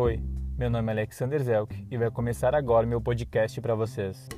Oi, meu nome é Alexander Zelk e vai começar agora meu podcast para vocês.